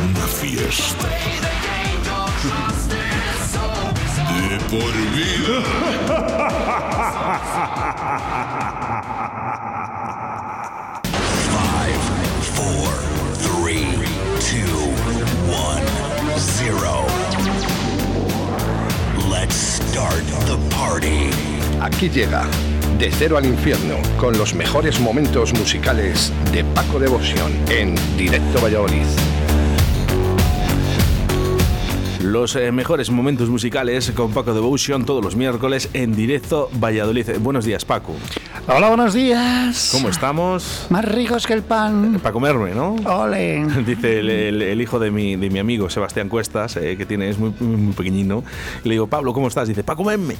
Una fiesta. De por vida. Five, four, three, two, one, zero. Let's start the party. Aquí llega De Cero al Infierno con los mejores momentos musicales de Paco Devoción en Directo Valladolid. Los eh, mejores momentos musicales con Paco Devotion todos los miércoles en directo Valladolid. Eh, Buenos días, Paco. Hola, buenos días. ¿Cómo estamos? Más ricos que el pan. Para comerme, ¿no? Ole. Dice el, el- el hijo de mi, de mi amigo Sebastián Cuestas, eh, que tiene, es muy, muy, pequeñino. Le digo, Pablo, ¿cómo estás? Dice, para comerme.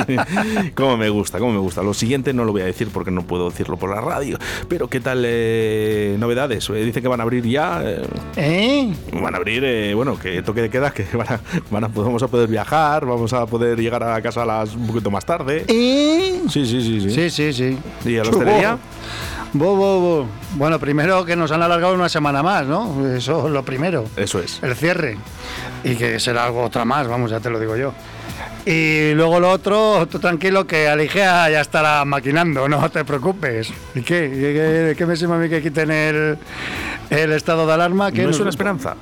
cómo me gusta, cómo me gusta. Lo siguiente no lo voy a decir porque no puedo decirlo por la radio. Pero, ¿qué tal eh, novedades? Eh, dice que van a abrir ya. eh, ¿Eh? Van a abrir, eh, bueno, que toque de queda, que van a, van a- vamos a poder viajar, vamos a poder llegar a casa a las un poquito más tarde. ¿Eh? Sí, sí, sí, sí. Sí, sí, sí. ¿Y a la hostelería? Bo, bo, bo. Bueno, primero que nos han alargado una semana más, ¿no? Eso es lo primero. Eso es. El cierre. Y que será algo otra más, vamos, ya te lo digo yo. Y luego lo otro, tú tranquilo que Aligea ya estará maquinando, no te preocupes. ¿Y qué? ¿Y qué, qué me sirve a mí que quiten el, el estado de alarma? ¿Qué ¿No es nos- una esperanza?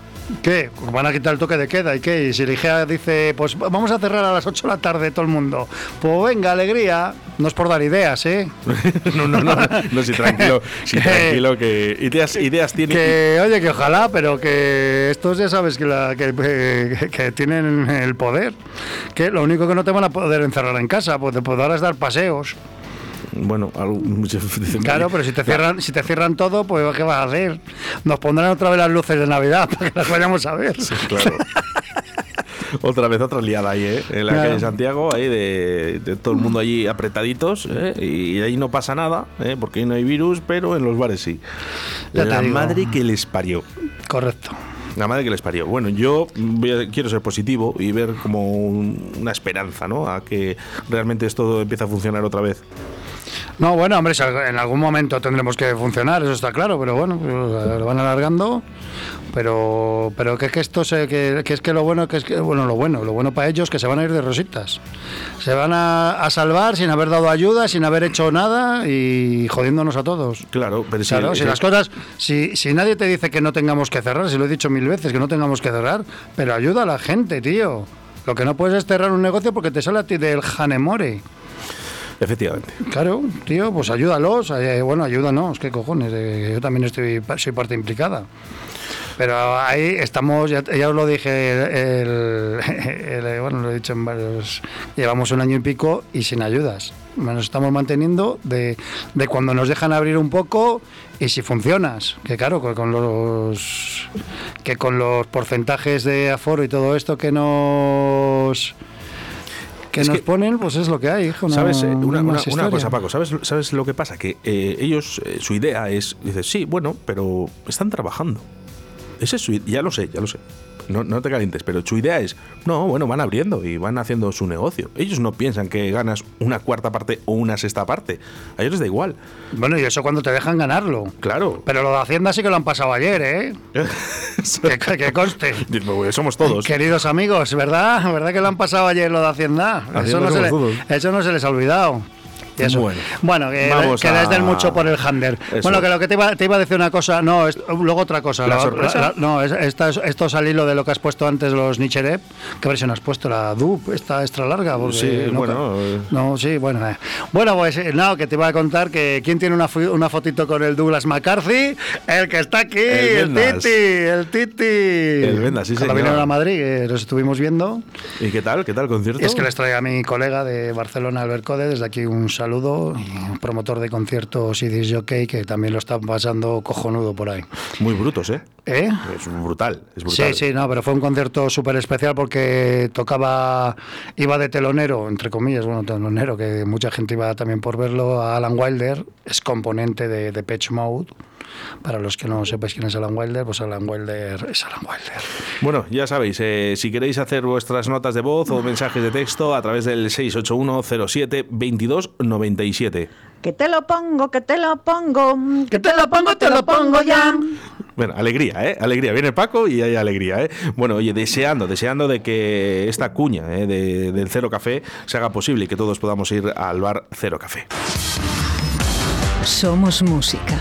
¿Qué? Van a quitar el toque de queda y qué? Y si Ligea dice, pues vamos a cerrar a las 8 de la tarde todo el mundo. Pues venga, alegría. No es por dar ideas, ¿eh? no, no, no, no, sí, tranquilo, sí, Que- tranquilo, que ideas, ideas tiene. Que, oye, que ojalá, pero que estos ya sabes que, la- que, que- que tienen el poder. Que lo único que no te van a poder encerrar en casa, pues te podrás dar paseos. Bueno, algo, Claro, pero si te cierran, si te cierran todo, pues ¿qué vas a hacer? Nos pondrán otra vez las luces de Navidad para que las vayamos a ver. Claro. Otra vez, otra liada ahí, ¿eh? En la Claro. calle Santiago, ahí de, de todo el mundo allí apretaditos, ¿eh? Y ahí no pasa nada, ¿eh? Porque ahí no hay virus, pero en los bares sí. Ya la madre que les parió. Correcto. La madre que les parió. Bueno, yo voy a- quiero ser positivo y ver como un- una esperanza, ¿no? A que realmente esto empiece a funcionar otra vez. No, bueno, hombre, si en algún momento tendremos que funcionar, eso está claro, pero bueno, lo van alargando. Pero, pero que, es que esto se, que, que es que lo bueno, que es que, bueno, lo bueno, lo bueno para ellos es que se van a ir de rositas. Se van a, a salvar sin haber dado ayuda, sin haber hecho nada y jodiéndonos a todos. Claro, pero si, Claro, si las cosas, si, si nadie te dice que no tengamos que cerrar, si lo he dicho mil veces, que no tengamos que cerrar, pero ayuda a la gente, tío. Lo que no puedes es cerrar un negocio porque te sale a ti del janemore. Efectivamente. Claro, tío, pues ayúdalos. eh, bueno, ayúdanos, qué cojones. eh, yo también estoy, soy parte implicada. Pero ahí estamos, ya, ya os lo dije, el, el- bueno, lo he dicho en varios. Llevamos un año y pico y sin ayudas. Nos estamos manteniendo de, de cuando nos dejan abrir un poco y si funcionas. Que claro, con, con los que con los porcentajes de aforo y todo esto que nos que Es nos que- ponen, pues es lo que hay, hijo. ¿Sabes? Eh, Una, una- una cosa, Paco, ¿sabes, ¿sabes lo que pasa? Que eh, ellos, eh, su idea es, dices, sí, bueno, pero están trabajando. Ese es su ya lo sé, ya lo sé. No, no te calientes, pero su idea es, no, bueno, van abriendo y van haciendo su negocio. Ellos no piensan que ganas una cuarta parte o una sexta parte. A ellos les da igual. Bueno, y eso cuando te dejan ganarlo. Claro. Pero lo de Hacienda sí que lo han pasado ayer, ¿eh? que, que- conste. "Pues somos todos. Queridos amigos, ¿verdad? ¿Verdad que lo han pasado ayer lo de Hacienda? Eso Hacienda no, se le, eso no se les ha olvidado. Y eso. Bueno. Bueno, que, que les a- den mucho por el hander. Eso. Bueno, que lo que te iba, te iba a decir una cosa, no, es- luego otra cosa. ¿La sorpresa? no, es- esta es- esto es al hilo de lo que has puesto antes los Nicherep. ¿Qué versión has puesto? La DUP, esta extra larga. Porque Sí, no, bueno, eh. No, sí, bueno. eh. Bueno, pues eh, no, que te iba a contar que quién tiene una, una fotito con el Douglas McCarthy, el que está aquí, El el. Titi, el Titi. El Vendas, sí, Cuando vinieron a Madrid, que los estuvimos viendo. ¿Y qué tal? ¿Qué tal el concierto? Y es que les traigo a mi colega de Barcelona, Albert Code, desde aquí un saludo. Saludo, promotor de conciertos y disc jockey que también lo está pasando cojonudo por ahí. Muy brutos, ¿eh? ¿Eh? Es brutal, es brutal. Sí, sí, no, pero fue un concierto súper especial porque tocaba, iba de telonero, entre comillas, bueno, telonero, que mucha gente iba también por verlo, a Alan Wilder, es componente de, de Pitch Mode. Para los que no sepáis quién es Alan Wilder, pues Alan Wilder es Alan Wilder. Bueno, ya sabéis, eh, si queréis hacer vuestras notas de voz o mensajes de texto a través del 681 07 22 97. Que te lo pongo, que te lo pongo, Que te lo pongo, te lo pongo ya. Bueno, alegría, ¿eh? Alegría. Viene Paco y hay alegría, ¿eh? Bueno, oye, deseando, deseando de que esta cuña ¿eh? de- del Cero Café se haga posible y que todos podamos ir al bar Cero Café. Somos música.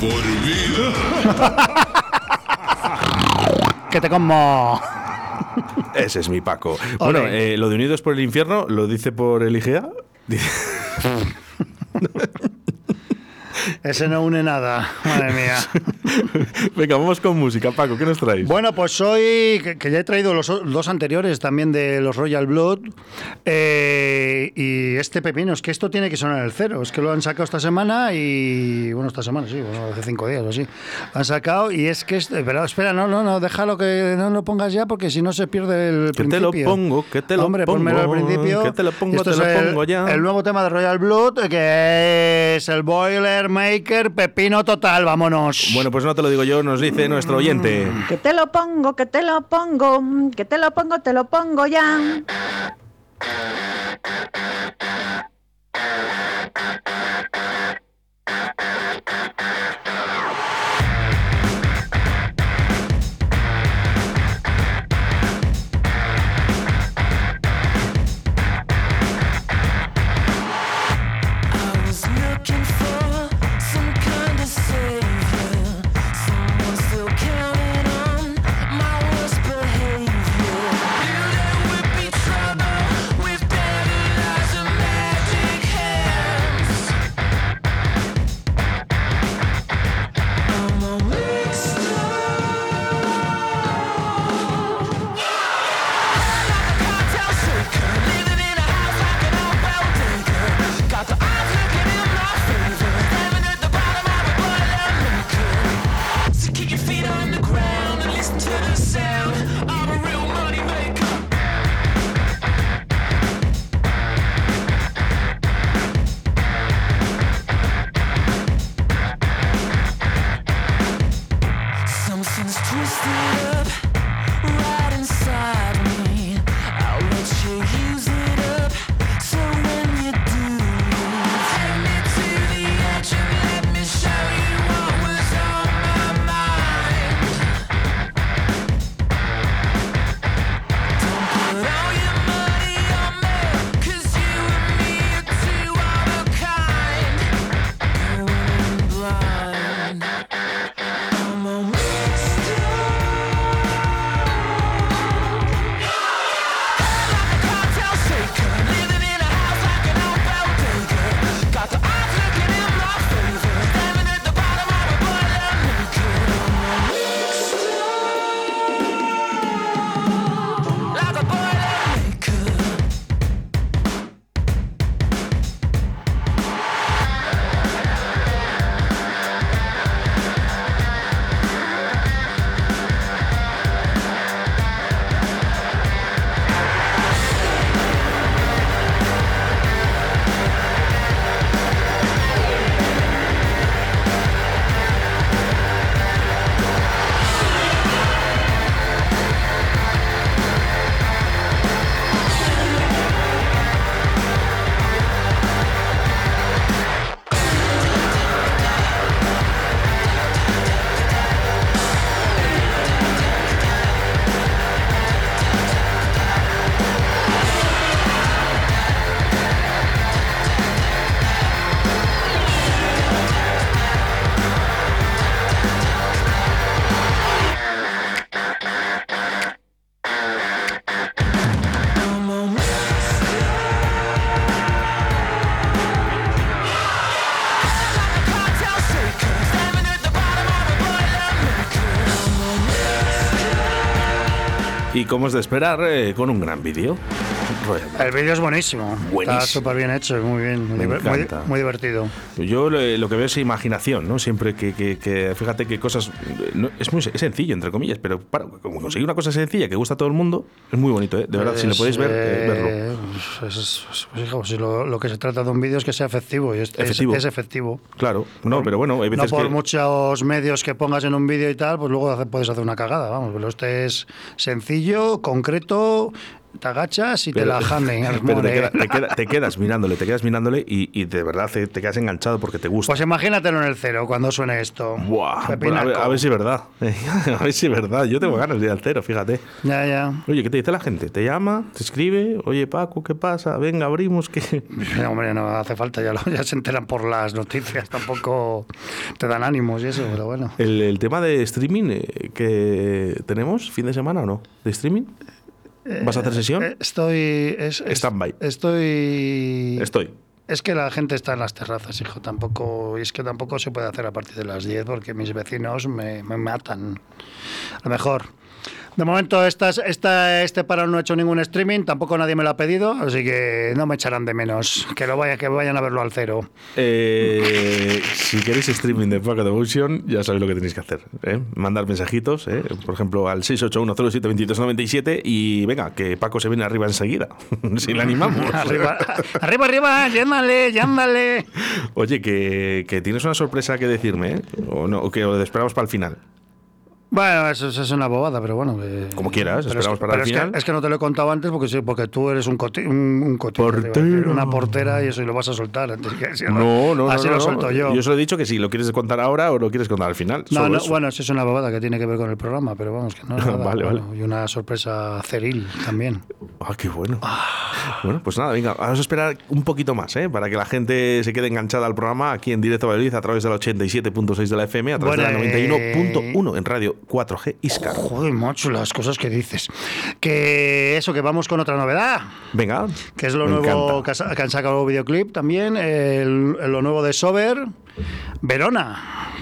Por vida. Que te como. Ese es mi Paco. Bueno, eh, lo de Unidos por el Infierno lo dice por el IGEA. Ese no une nada, madre mía. Venga, vamos con música, Paco. ¿Qué nos traes? Bueno, pues hoy, que, que ya he traído los dos anteriores también de los Royal Blood, eh, y este pepino, es que esto tiene que sonar el cero, es que lo han sacado esta semana y, bueno, esta semana sí, bueno, hace cinco días o así, han sacado y es que, este- pero espera, no, no, no, déjalo que no lo pongas ya porque si no se pierde el Que te lo principio. pongo, que te lo Hombre, pongo, pónmelo al principio. que te lo pongo, Esto te lo el- pongo ya. El nuevo tema de Royal Blood, que es el Boiler Maker Pepino Total, vámonos. Bueno, pues no te lo digo yo, nos dice nuestro oyente. que te lo pongo, que te lo pongo, que te lo pongo, te lo pongo ya. Como es de esperar, eh, con un gran vídeo. El vídeo es buenísimo. Buenísimo. Está súper bien hecho, muy bien. Muy, Me muy- muy divertido. Yo lo que veo es imaginación, ¿no? Siempre que, que- que- fíjate que cosas. no- es muy es sencillo, entre comillas, pero para como conseguir una cosa sencilla que gusta a todo el mundo, es muy bonito, ¿eh? De verdad, si lo podéis ver, eh, eh, verlo. pues es- es- pues, hijo, si lo, lo que se trata de un vídeo es que sea efectivo. Y es, Efectivo. Es, efectivo. Claro, no, pero bueno, hay No por que. muchos medios que pongas en un vídeo y tal, pues luego puedes hacer una cagada. Vamos, pero este es sencillo, concreto, te agachas y te la janden. pero te, queda- te queda- te quedas mirándole, te quedas mirándole y, y de verdad te, te quedas enganchado porque te gusta. Pues imagínatelo en el cero cuando suene esto. Buah, bueno, a, ver, pinaco. a ver si es verdad. a ver si es verdad. Yo tengo ganas de ir al cero, fíjate. Ya, ya. Oye, ¿qué te dice la gente? Te llama, te escribe, oye Paco, ¿qué pasa? Venga, abrimos, que Hombre, no hace falta, ya, lo- ya se enteran por las noticias, tampoco te dan ánimos y eso, pero bueno. El, el tema de streaming eh, que tenemos, fin de semana o no, de streaming. ¿Vas a hacer sesión? Eh, Estoy. Es, Stand-by. Estoy. Estoy. Es que la gente está en las terrazas, hijo. Tampoco. Y es que tampoco se puede hacer a partir de las 10 porque mis vecinos me, me matan. A lo mejor. De momento, estas, esta, este paro no he hecho ningún streaming, tampoco nadie me lo ha pedido, así que no me echarán de menos. Que lo vaya, que vayan a verlo al cero. Eh, si queréis streaming de Paco Devotion, ya sabéis lo que tenéis que hacer. ¿eh? Mandar mensajitos, ¿eh? por ejemplo, al 681072397 y venga, que Paco se viene arriba enseguida. si le animamos. arriba, arriba, arriba, llámale, llámale. Oye, que, que tienes una sorpresa que decirme, ¿eh? O, no, o que lo esperamos para el final. Bueno, eso, eso es una bobada, pero bueno. que- Como quieras, esperamos es que, para el es que- final. Es que, no te lo he contado antes porque sí, porque tú eres un, coti- un, un cotito, decir, una portera y eso y lo vas a soltar. antes que- así No, no, Así no, lo no. suelto yo. Yo os he dicho que si lo quieres contar ahora o lo quieres contar al final. no, solo no, eso. bueno, eso es una bobada que tiene que ver con el programa, pero vamos, que no nada. Vale, bueno, vale. Y una sorpresa ceril también. Ah, qué bueno. Bueno, pues nada, venga, vamos a esperar un poquito más, ¿eh? Para que la gente se quede enganchada al programa aquí en directo Valladolid a través de la 87.6 de la FM, a través Bueno, de la eh, 91.1 en radio 4G Iscar. Joder, macho, las cosas que dices. Que eso, que vamos con otra novedad. Venga, Que es lo nuevo encanta. que han sacado videoclip también, el- lo nuevo de Sober, Verona.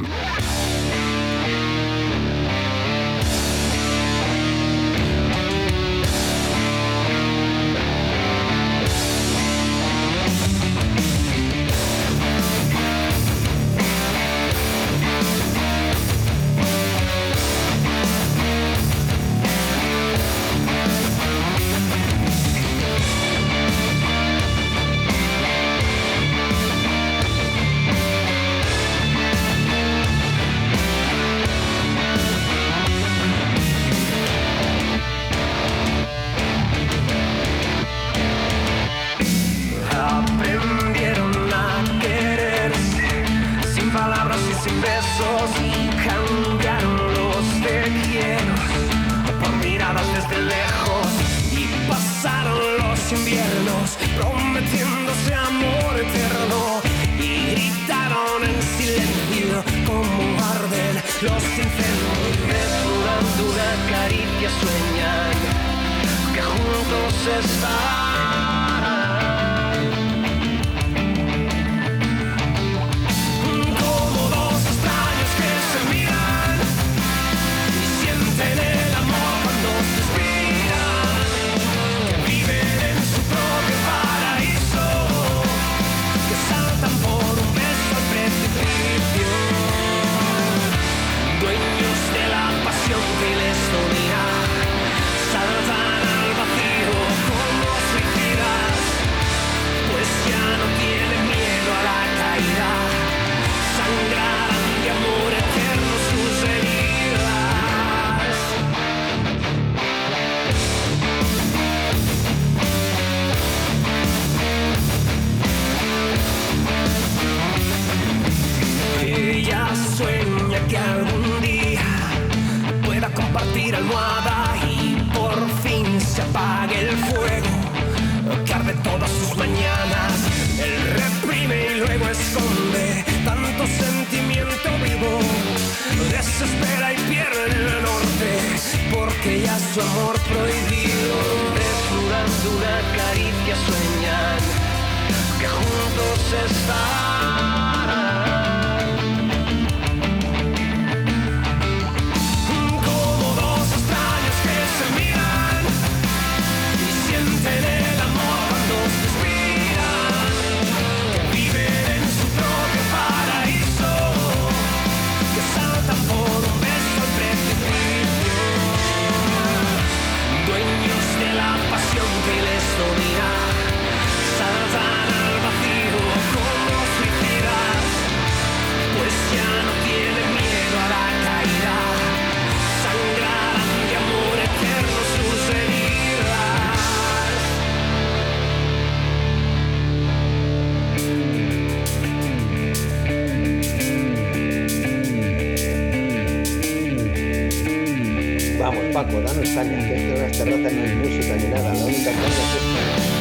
Juntos tanto sentimiento vivo. Desespera y pierde el norte porque ya su amor prohibido. Desnudando una caricia sueñan que juntos estarán. Paco, danos caña, que es que en las terrazas no hay música ni nada, la única caña es esta.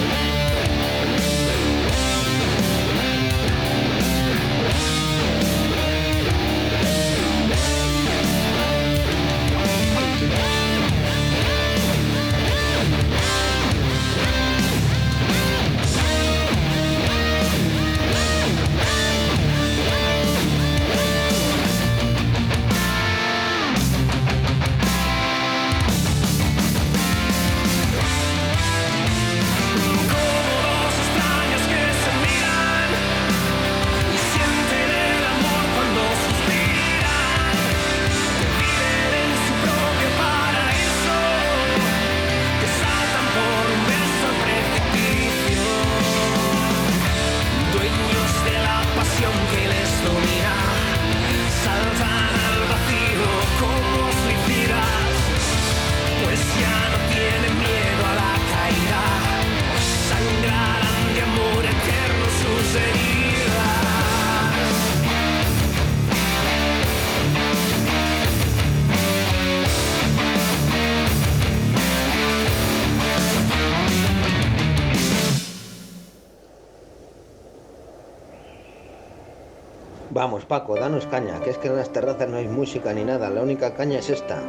Vamos, Paco, danos caña, que es que en las terrazas no hay música ni nada, la única caña es esta.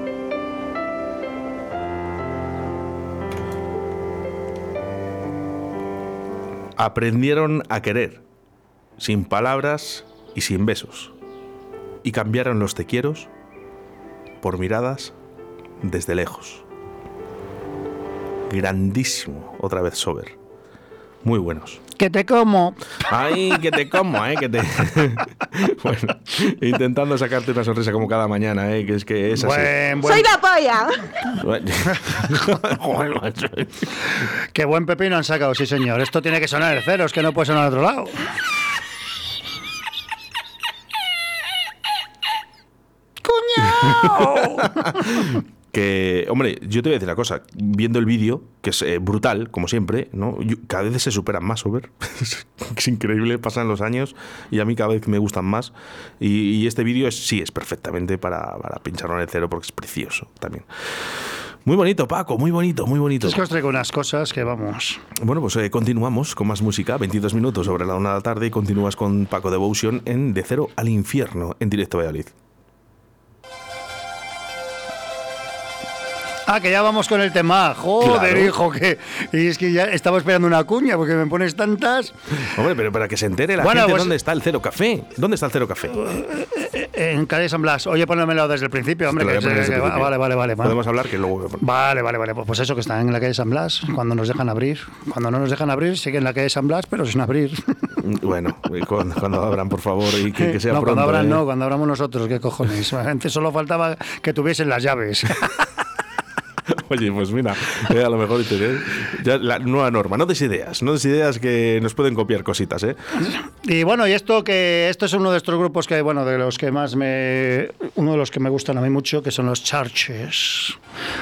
Aprendieron a querer, sin palabras y sin besos. Y cambiaron los te quieros por miradas desde lejos. Grandísimo, otra vez Sober. Muy buenos. Que te como. Ay, que te como, ¿eh? Que te... bueno, intentando sacarte una sonrisa como cada mañana, ¿eh? Que es que es así. Buen, buen- ¡Soy la polla! Qué buen pepino han sacado, sí señor. Esto tiene que sonar el cero, es que no puede sonar a otro lado. ¡Cuñao! Que, hombre, yo te voy a decir una cosa. Viendo el vídeo, que es eh, brutal, como siempre, ¿no? Yo- cada vez se superan más, Over. es increíble, pasan los años y a mí cada vez me gustan más. Y, y este vídeo es, sí es perfectamente para, para pincharlo en el cero porque es precioso también. Muy bonito, Paco, muy bonito, muy bonito. Es que os traigo unas cosas que vamos. Bueno, pues eh, continuamos con más música, 22 minutos sobre la una de la tarde y continúas con Paco Devotion en De Cero al Infierno, en directo a Valladolid. Ah, que ya vamos con el tema. Joder, Claro. hijo, que. Y es que ya estaba esperando una cuña porque me pones tantas. Hombre, pero para que se entere la Bueno, gente pues- dónde está el Cero Café. ¿Dónde está el Cero Café? En calle San Blas. Oye, pónmelo desde el principio, hombre. Que desde que principio. vale, vale, vale. vale. Podemos hablar que luego. Vale, vale, vale. Pues eso que está en la calle San Blas, cuando nos dejan abrir. Cuando no nos dejan abrir, sigue en la calle San Blas, pero sin abrir. Bueno, y cuando, cuando abran, por favor, y que, que sea no, pronto. cuando abran ¿eh? no, cuando abramos nosotros, qué cojones. Antes solo faltaba que tuviesen las llaves. Oye, pues mira, eh, a lo mejor ya la nueva norma. No des ideas, no des ideas que nos pueden copiar cositas, ¿eh? Y bueno, y esto que esto es uno de estos grupos que, bueno, de los que más me. Uno de los que me gustan a mí mucho, que son los Churches.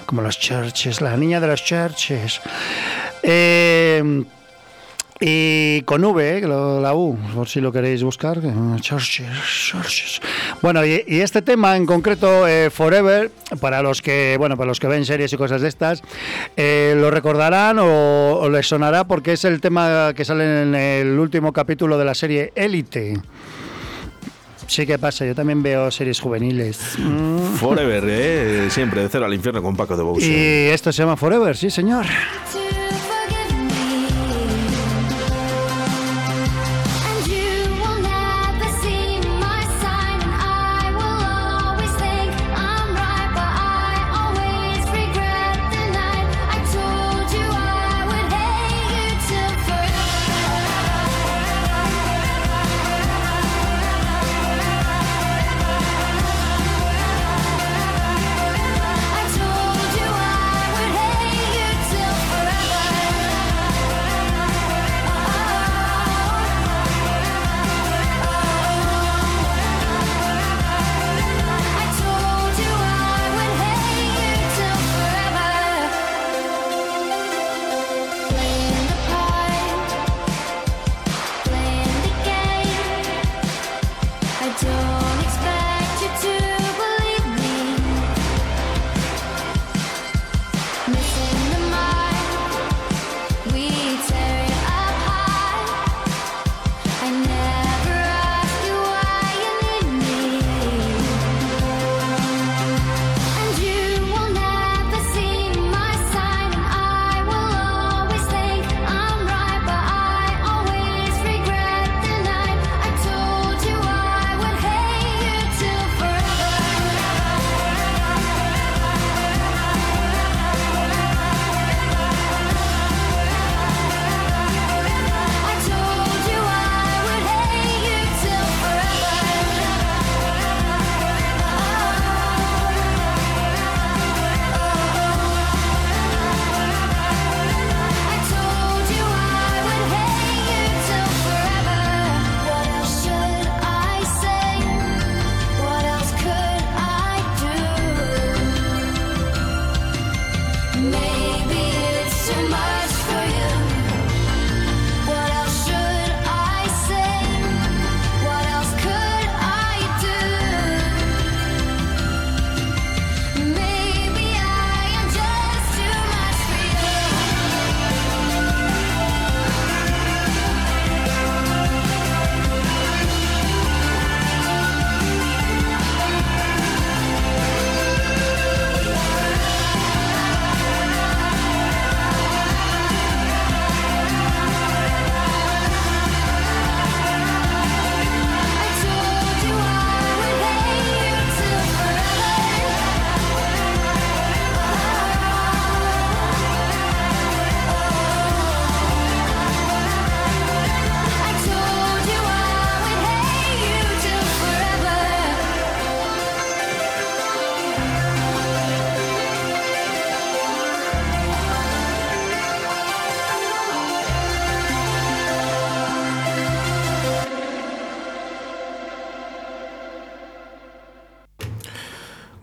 Como los Churches, la niña de los Churches. Eh, y con V, eh, la U, por si lo queréis buscar. que, Churches, Churches. Bueno, y, y este tema en concreto, eh, Forever, para los que, bueno, para los que ven series y cosas de estas, eh, lo recordarán o, o les sonará porque es el tema que sale en el último capítulo de la serie Élite. Sí que pasa, yo también veo series juveniles. Forever, ¿eh? Siempre de cero al infierno con Paco de Boucher. Y esto se llama Forever, sí, señor. And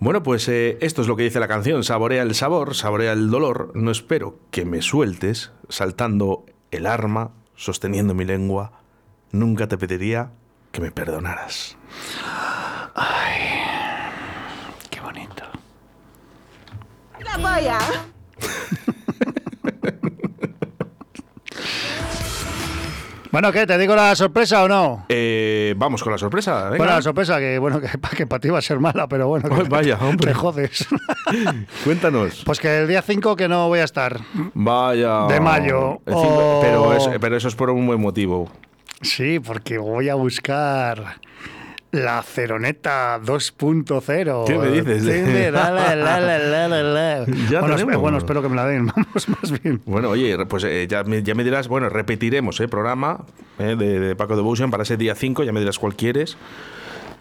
Bueno, pues eh, esto es lo que dice la canción. Saborea el sabor, saborea el dolor. No espero que me sueltes, saltando el arma, sosteniendo mi lengua. Nunca te pediría que me perdonaras. Qué bonito. ¡La polla! Bueno, ¿qué? ¿Te digo la sorpresa o no? Eh, vamos con la sorpresa. venga. Bueno, la sorpresa que, bueno, que, que para ti va a ser mala, pero bueno. que- Ay, vaya, hombre. Te jodes. Cuéntanos. Pues que el día 5 que no voy a estar. Vaya. De mayo. El cinco- pero, es- pero eso es por un buen motivo. Sí, porque voy a buscar la Ceroneta 2.0. ¿Qué me dices? Sí, la, la, la. Ya bueno, tenemos. bueno, espero que me la den. Vamos, más bien. Bueno, oye, pues eh, ya, me, ya me dirás, bueno, repetiremos el programa eh, de, de Paco Devotion para ese día 5, ya me dirás cuál quieres.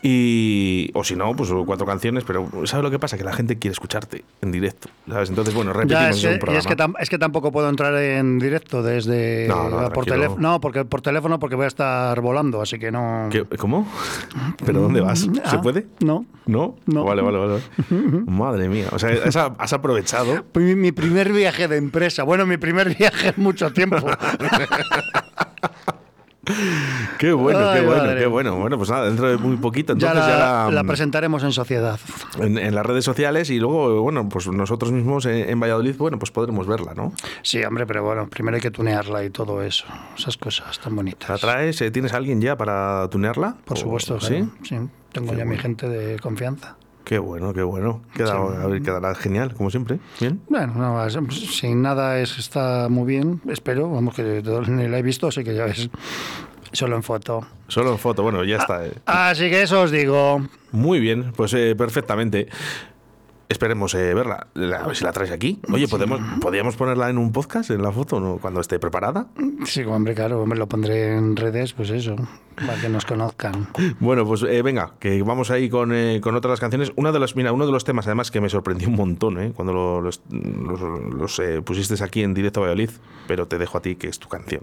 Y, o si no, pues cuatro canciones, pero ¿sabes lo que pasa? Que la gente quiere escucharte en directo, ¿sabes? Entonces, bueno, repetimos es, un y programa. es, que tam- es que tampoco puedo entrar en directo desde No, no, por teléfono. No, porque por teléfono porque voy a estar volando, así que no. ¿Qué- ¿Cómo? ¿Pero dónde vas? ¿Se Ah, puede? No. ¿No? No. Vale, vale, vale. Madre mía. O sea, has, has aprovechado. Mi, mi primer viaje de empresa. Bueno, mi primer viaje en mucho tiempo. Qué bueno, Ay, qué bueno, madre. qué bueno. Bueno, pues nada, dentro de muy poquito. ya Entonces la, ya, la presentaremos en sociedad. en, en las redes sociales y luego, bueno, pues nosotros mismos en, en Valladolid, bueno, pues podremos verla, ¿no? Sí, hombre, pero bueno, primero hay que tunearla y todo eso. Esas cosas tan bonitas. ¿La traes? eh, ¿Tienes a alguien ya para tunearla? Por ¿O- supuesto, ¿Sí? claro. sí. Tengo Qué ya mi gente de confianza. Qué bueno, qué bueno. Queda, a ver, quedará genial, como siempre. Bien. Bueno, no, sin nada es, está muy bien, espero. Vamos, que ni la he visto, así que ya ves. Solo en foto. Solo en foto, bueno, ya está. eh. Así que eso os digo. Muy bien, pues eh, perfectamente. Esperemos eh, verla. La- A ver si la traes aquí. Oye, ¿podemos, ¿podríamos ponerla en un podcast, en la foto, ¿no? cuando esté preparada? Sí, hombre, claro, hombre, lo pondré en redes, pues eso, para que nos conozcan. Bueno, pues eh, venga, que vamos ahí con, eh, con otras canciones. Una de las, mira, uno de los temas además que me sorprendió un montón, ¿eh? cuando lo- los, los, los, eh, pusiste aquí en directo a Valladolid, pero te dejo a ti que es tu canción.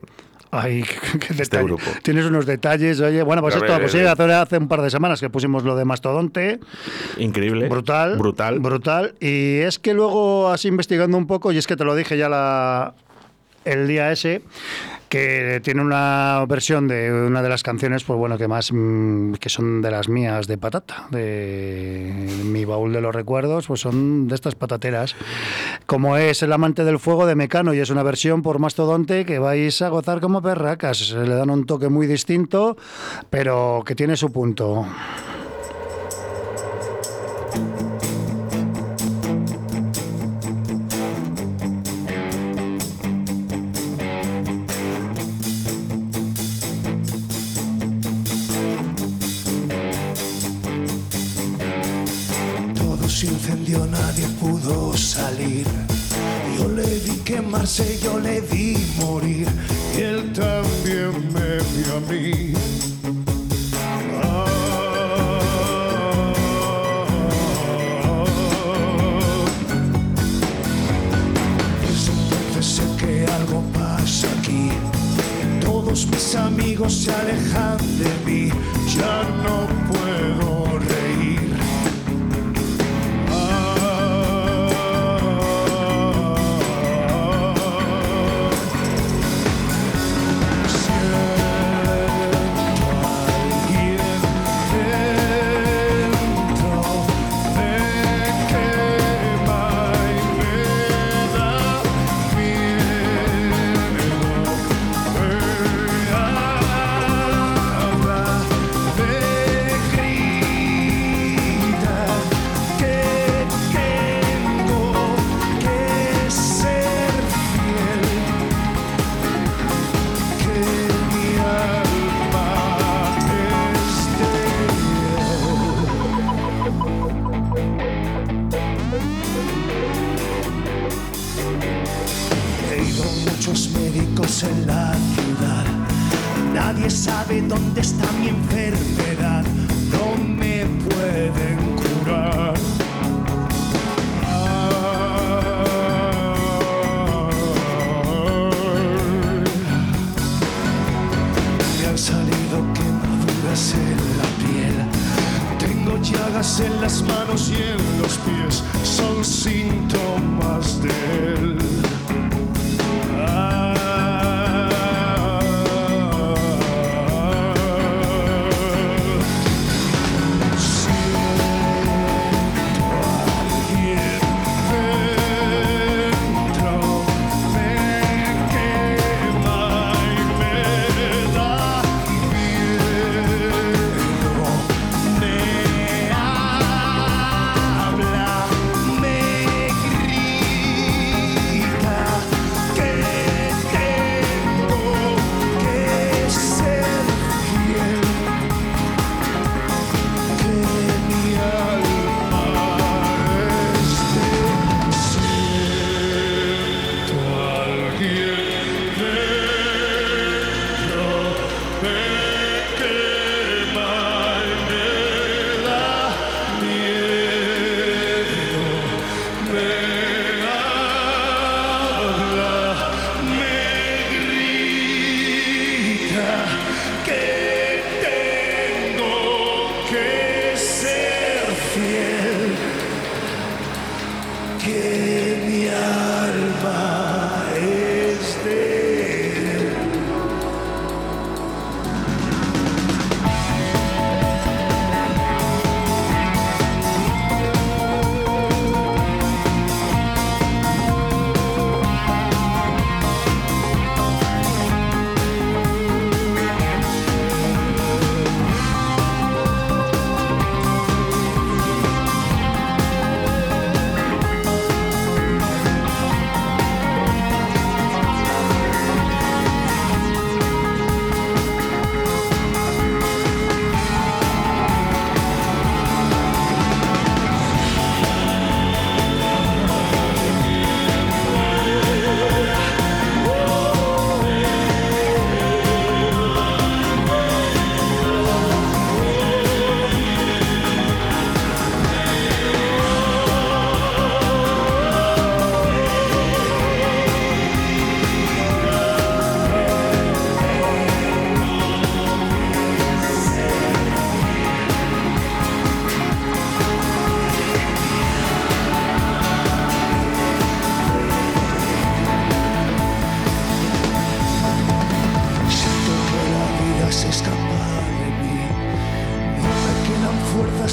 Ay, qué, qué Este grupo. Tienes unos detalles, oye. Bueno, pues A esto, ver, pues a sí, hace, hace un par de semanas que pusimos lo de Mastodonte. Increíble. Brutal. Brutal. Brutal. Y es que luego, así investigando un poco, y es que te lo dije ya la, el día ese, que tiene una versión de una de las canciones, pues bueno, que más, mm, que son de las mías de patata, de mi baúl de los recuerdos, pues son de estas patateras. Como es El amante del fuego de Mecano, y es una versión por Mastodonte que vais a gozar como perracas. Le dan un toque muy distinto, pero que tiene su punto. Nadie pudo salir. Yo le vi quemarse, yo le vi morir. Y él también me vio a mí. Desde entonces sé que algo pasa aquí. Todos mis amigos se alejan de mí. Ya no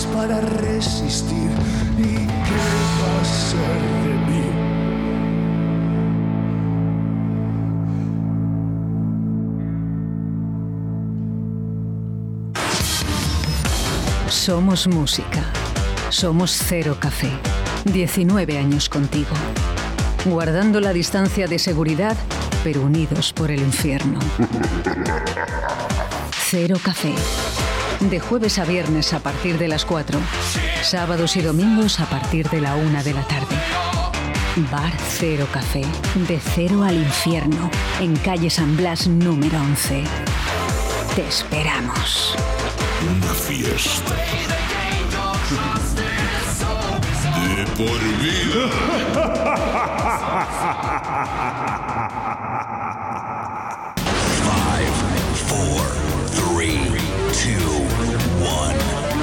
para resistir. ¿Y qué va a ser de mí? Somos música. Somos Cero Café. 19 años contigo. Guardando la distancia de seguridad, pero unidos por el infierno. Cero Café. De jueves a viernes a partir de las 4. Sábados y domingos a partir de la 1 de la tarde. Bar Cero Café. De cero al infierno. En calle San Blas número 11. Te esperamos. Una fiesta. De por vida. Five, four, three, two,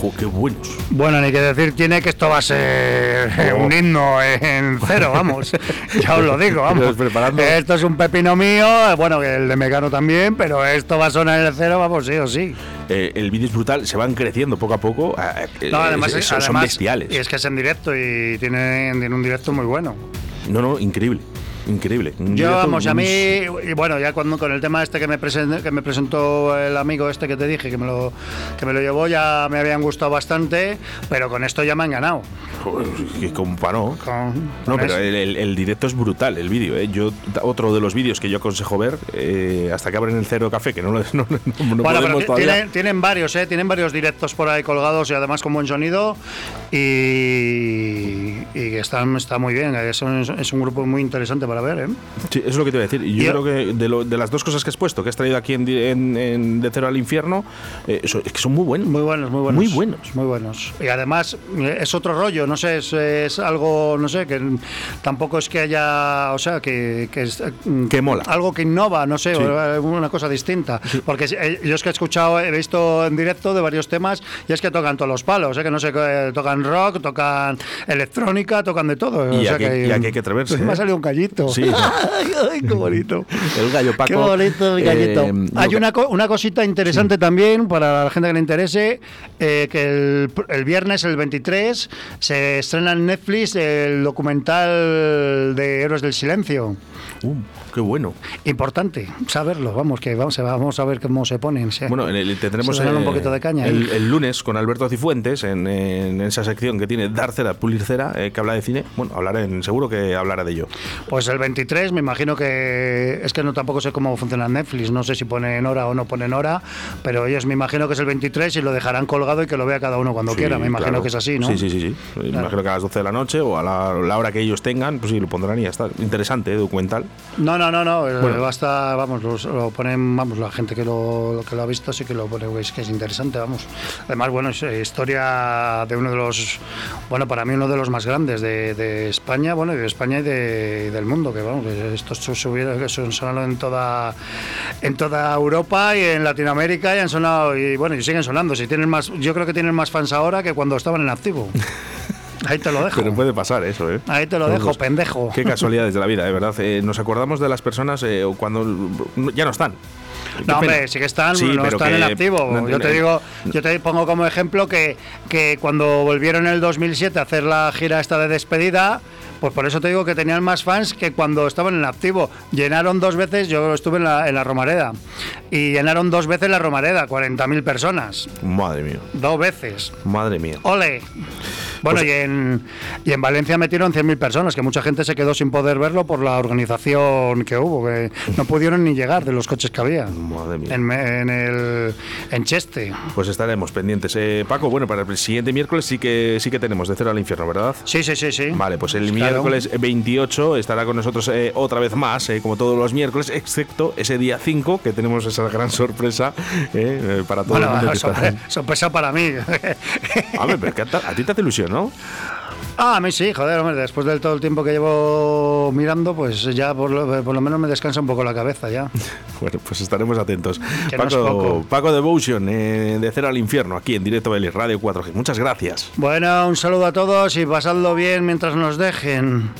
Ojo, qué buenos. Bueno, ni que decir tiene que esto va a ser eh, un himno en cero, vamos. ya os lo digo, vamos. Preparando. Esto es un pepino mío, bueno, que el de Mecano también, pero esto va a sonar en el cero, vamos, sí o sí. Eh, el vídeo es brutal, se van creciendo poco a poco. eh, eh, No, además, eh, son, además- bestiales. Y es que es en directo y tiene, tiene un directo muy bueno. No, no, increíble. Increíble. Un Yo, vamos, a mí, y bueno, ya cuando con el tema este que me, presen- que me presentó el amigo este que te dije, que me, lo, que me lo llevó, ya me habían gustado bastante, pero con esto ya me han ganado. Joder, que compa no. Con, No, con pero eso. el, el- el directo es brutal, el vídeo. ¿eh? Yo Otro de los vídeos que yo aconsejo ver, eh, hasta que abren el Cero Café, que no lo no, no- no bueno, pero tienen, tienen varios, ¿eh? Tienen varios directos por ahí colgados y además con buen sonido. Y, y están, está muy bien. Es un, es un grupo muy interesante para ver, ¿eh? Sí, eso es lo que te voy a decir. Y yo Yo- creo que de, lo- de las dos cosas que has puesto, que has traído aquí en, di- en- en De Cero al Infierno, eh, eso- es que son muy buenos. Muy buenos, muy buenos. Muy buenos. Muy buenos. Y además eh, es otro rollo, no sé, es, es algo, no sé, que tampoco es que haya, o sea, que, que, es, mm, Que mola. Algo que innova, no sé, Sí. una cosa distinta. Porque yo es que he escuchado, he visto en directo de varios temas y es que tocan todos los palos, ¿eh? que no sé, tocan rock, tocan electrónica, tocan de todo. Y o sea aquí- y aquí hay que atreverse, Me ha salido un Sí. ay, qué bonito. El gallo Paco. Qué bonito el gallito. eh, Hay una, co- una cosita interesante también para la gente que le interese, eh, que el, el viernes, el 23, se estrena en Netflix el documental de Héroes del Silencio. Uh, qué bueno. Importante saberlo, vamos, que vamos, a- vamos a ver cómo se ponen. sí. Bueno, el- tendremos un eh, poquito de caña. el, el lunes con Alberto Cifuentes en, en esa sección que tiene Dar Cera, Pulir Cera, eh, que habla de cine. Bueno, hablaré, seguro que hablará de ello. Pues el 23, me imagino que es que no tampoco sé cómo funciona Netflix, no sé si ponen hora o no ponen hora, pero ellos me imagino que es el 23 y lo dejarán colgado y que lo vea cada uno cuando Sí, quiera, me imagino claro. que es así, ¿no? Sí, sí, sí. sí. Me imagino que a las 12 de la noche o a la, la hora que ellos tengan, pues sí, lo pondrán y ya está. Interesante, eh, documental. No, no, no, no. eh, Bueno. Basta, vamos, los- lo ponen, vamos, la gente que lo, que lo ha visto sí que lo pone, es que es interesante, vamos. Además, bueno, es eh, historia de uno de los, bueno, para mí uno de los más grandes de, de España, bueno, y de España y, de- y del mundo, que vamos, que estos su- subieron, que son sonado en toda, en toda Europa y en Latinoamérica y han sonado, y bueno, y siguen sonando. Si tienen más, yo creo que tienen más fans ahora que cuando estaban en activo. Ahí te lo dejo. Pero puede pasar eso, ¿eh? Ahí te lo dejo, pendejo. Qué casualidades de la vida, de verdad. Eh, nos acordamos de las personas eh, cuando ya no están. No, hombre, sí que están, Sí, no están que- en activo. no- yo te digo, yo te pongo como ejemplo que, que cuando volvieron en el 2007 a hacer la gira esta de despedida, pues por eso te digo que tenían más fans que cuando estaban en activo. Llenaron dos veces, yo estuve en la, en la Romareda, y llenaron dos veces la Romareda, 40.000 personas, Madre mía, dos veces. madre mía. ¡Ole! Bueno, Pues- y, en, y en Valencia metieron 100.000 personas, que mucha gente se quedó sin poder verlo por la organización que hubo, que no pudieron ni llegar de los coches que había. Madre mía. En, en el en Cheste. Pues estaremos pendientes. Eh, Paco, bueno, para el siguiente miércoles sí que sí que tenemos de cero al infierno, ¿verdad? Sí, sí, sí, sí. Vale, pues el Claro. Miércoles 28 estará con nosotros eh, otra vez más, eh, como todos los miércoles, excepto ese día 5, que tenemos esa gran sorpresa eh, eh, para todo el Bueno, mundo que está. sorpre- sorpresa para mí. A ver, pero que a, a ti te hace ilusión, ¿no? Ah, a mí sí, joder, hombre, después de todo el tiempo que llevo mirando, pues ya por lo, por lo menos me descansa un poco la cabeza ya. Bueno, pues estaremos atentos. Que no Paco, poco. Paco Devotion, eh, de Cero al Infierno, aquí en directo de Radio 4G. Muchas gracias. Bueno, un saludo a todos y pasadlo bien mientras nos dejen.